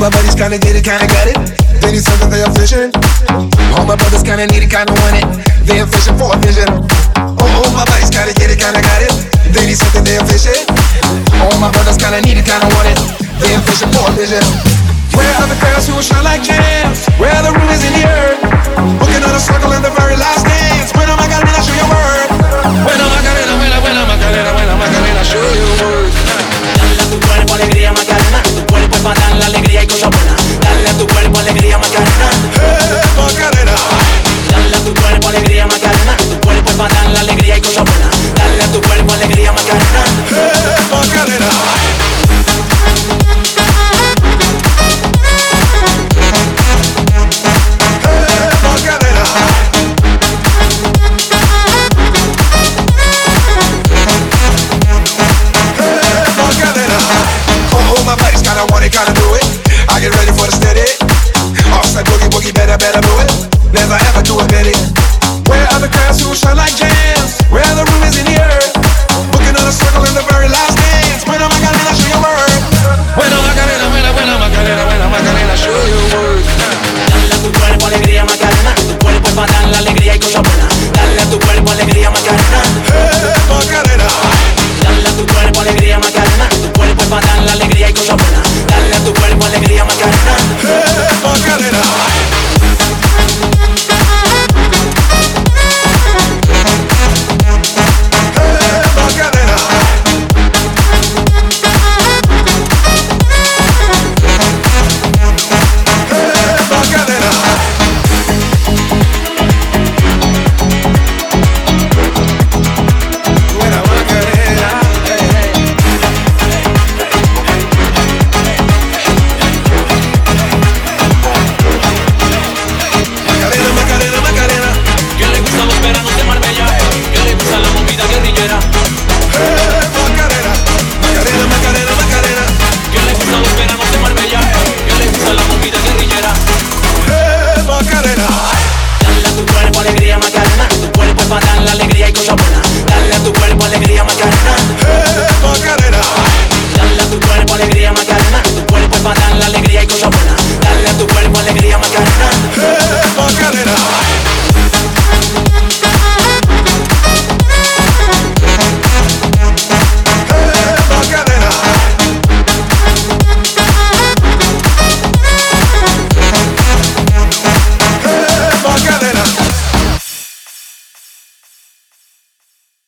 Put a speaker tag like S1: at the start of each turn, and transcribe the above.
S1: my buddies kinda get it, kinda got it. He said that they are fishing. All my brothers kinda need it, kinda want it. They are fishing for a vision. Oh, oh, my buddies kinda get it, kinda got it. He said that they are fishing. All my brothers kinda need it, kinda want it. They are fishing for a vision. Where are the girls who shine like gems? Where are the rubies in the earth? Looking at a circle
S2: alegría Macarena,
S1: eh, Macarena.
S2: Dale a tu cuerpo alegría Macarena, tu cuerpo es para dar la alegría y cosa buena. Dale a tu cuerpo alegría Macarena,
S1: eh, Macarena. Eh, I eh, get ready for the steady a boogie woogie, better, better move it. Never ever do a penny. Where are the crowds who shine like gems? Where are the rumors in the earth? Booking on a circle in the very last dance. When am I gonna show your word? When am I gonna, when am I'm I gonna, when am I gonna show your word?
S2: Dale a tu cuerpo alegría Macarena, tu cuerpo es para dar la alegría y cosas buenas. Dale a tu cuerpo alegría Macarena,
S1: eh Macarena.
S2: Dale a tu cuerpo alegría Macarena.